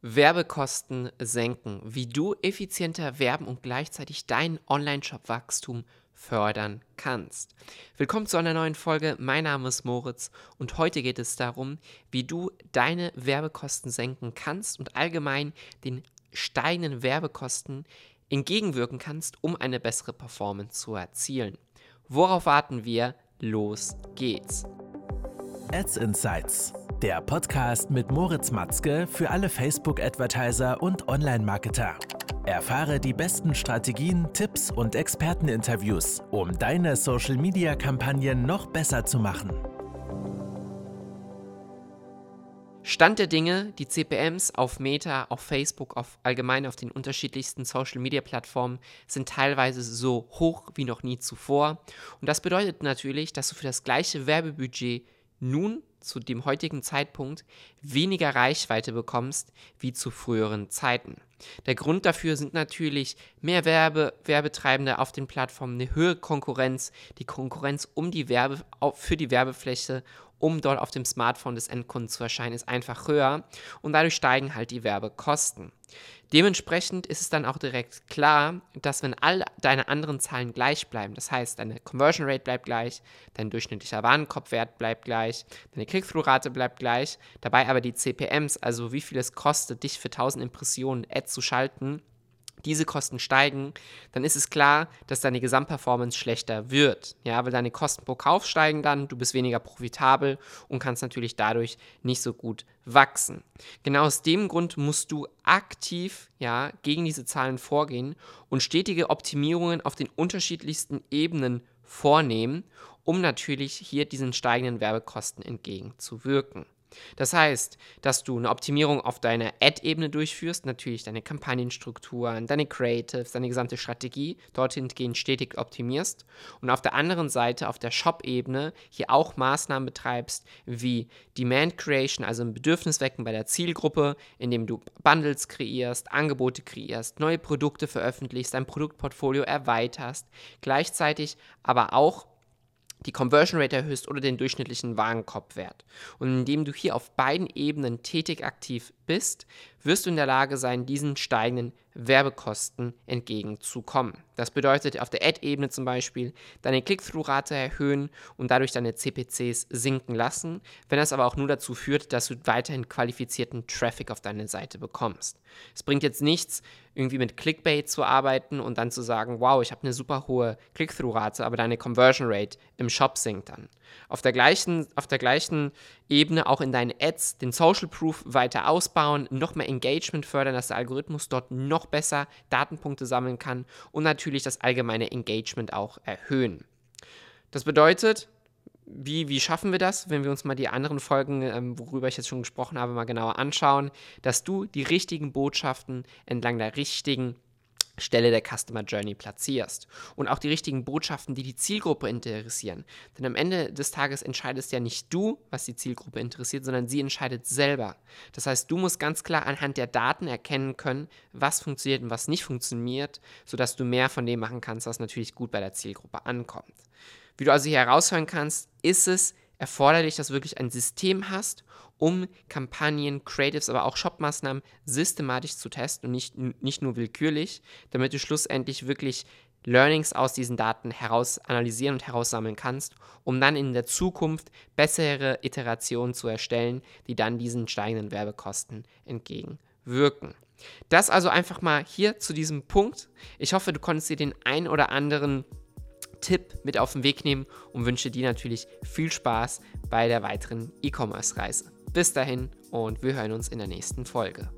Werbekosten senken, wie du effizienter werben und gleichzeitig dein Online-Shop-Wachstum fördern kannst. Willkommen zu einer neuen Folge. Mein Name ist Moritz und heute geht es darum, wie du deine Werbekosten senken kannst und allgemein den steigenden Werbekosten entgegenwirken kannst, um eine bessere Performance zu erzielen. Worauf warten wir? Los geht's. Ads Insights der Podcast mit Moritz Matzke für alle Facebook-Advertiser und Online-Marketer. Erfahre die besten Strategien, Tipps und Experteninterviews, um deine Social-Media-Kampagnen noch besser zu machen. Stand der Dinge, die CPMs auf Meta, auf Facebook, auf allgemein auf den unterschiedlichsten Social Media Plattformen sind teilweise so hoch wie noch nie zuvor. Und das bedeutet natürlich, dass du für das gleiche Werbebudget nun zu dem heutigen Zeitpunkt weniger Reichweite bekommst wie zu früheren Zeiten. Der Grund dafür sind natürlich mehr Werbe, Werbetreibende auf den Plattformen, eine höhere Konkurrenz, die Konkurrenz um die Werbe, für die Werbefläche um dort auf dem Smartphone des Endkunden zu erscheinen, ist einfach höher und dadurch steigen halt die Werbekosten. Dementsprechend ist es dann auch direkt klar, dass wenn all deine anderen Zahlen gleich bleiben, das heißt, deine Conversion Rate bleibt gleich, dein durchschnittlicher Warenkorbwert bleibt gleich, deine Click-Through-Rate bleibt gleich, dabei aber die CPMs, also wie viel es kostet, dich für 1000 Impressionen Ad zu schalten, diese Kosten steigen, dann ist es klar, dass deine Gesamtperformance schlechter wird. Ja, weil deine Kosten pro Kauf steigen dann, du bist weniger profitabel und kannst natürlich dadurch nicht so gut wachsen. Genau aus dem Grund musst du aktiv ja, gegen diese Zahlen vorgehen und stetige Optimierungen auf den unterschiedlichsten Ebenen vornehmen, um natürlich hier diesen steigenden Werbekosten entgegenzuwirken. Das heißt, dass du eine Optimierung auf deiner Ad-Ebene durchführst, natürlich deine Kampagnenstrukturen, deine Creatives, deine gesamte Strategie dorthin gehend stetig optimierst und auf der anderen Seite, auf der Shop-Ebene, hier auch Maßnahmen betreibst, wie Demand Creation, also ein Bedürfniswecken bei der Zielgruppe, indem du Bundles kreierst, Angebote kreierst, neue Produkte veröffentlichst, dein Produktportfolio erweiterst, gleichzeitig aber auch die Conversion Rate erhöhst oder den durchschnittlichen Warenkorbwert. Und indem du hier auf beiden Ebenen tätig aktiv bist, wirst du in der Lage sein, diesen steigenden Werbekosten entgegenzukommen. Das bedeutet auf der Ad-Ebene zum Beispiel deine Click-Through-Rate erhöhen und dadurch deine CPCs sinken lassen, wenn das aber auch nur dazu führt, dass du weiterhin qualifizierten Traffic auf deine Seite bekommst. Es bringt jetzt nichts, irgendwie mit Clickbait zu arbeiten und dann zu sagen, wow, ich habe eine super hohe Click-Through-Rate, aber deine Conversion Rate im Shop sinkt dann. Auf der gleichen, auf der gleichen Ebene auch in deinen Ads den Social Proof weiter ausbauen, noch mehr Engagement fördern, dass der Algorithmus dort noch besser Datenpunkte sammeln kann und natürlich das allgemeine Engagement auch erhöhen. Das bedeutet, wie, wie schaffen wir das, wenn wir uns mal die anderen Folgen, ähm, worüber ich jetzt schon gesprochen habe, mal genauer anschauen, dass du die richtigen Botschaften entlang der richtigen Stelle der Customer Journey platzierst und auch die richtigen Botschaften, die die Zielgruppe interessieren. Denn am Ende des Tages entscheidest ja nicht du, was die Zielgruppe interessiert, sondern sie entscheidet selber. Das heißt, du musst ganz klar anhand der Daten erkennen können, was funktioniert und was nicht funktioniert, sodass du mehr von dem machen kannst, was natürlich gut bei der Zielgruppe ankommt. Wie du also hier heraushören kannst, ist es erforderlich, dass du wirklich ein System hast, um Kampagnen, Creatives, aber auch Shop-Maßnahmen systematisch zu testen und nicht, nicht nur willkürlich, damit du schlussendlich wirklich Learnings aus diesen Daten heraus analysieren und heraussammeln kannst, um dann in der Zukunft bessere Iterationen zu erstellen, die dann diesen steigenden Werbekosten entgegenwirken. Das also einfach mal hier zu diesem Punkt. Ich hoffe, du konntest dir den ein oder anderen Tipp mit auf den Weg nehmen und wünsche dir natürlich viel Spaß bei der weiteren E-Commerce-Reise. Bis dahin und wir hören uns in der nächsten Folge.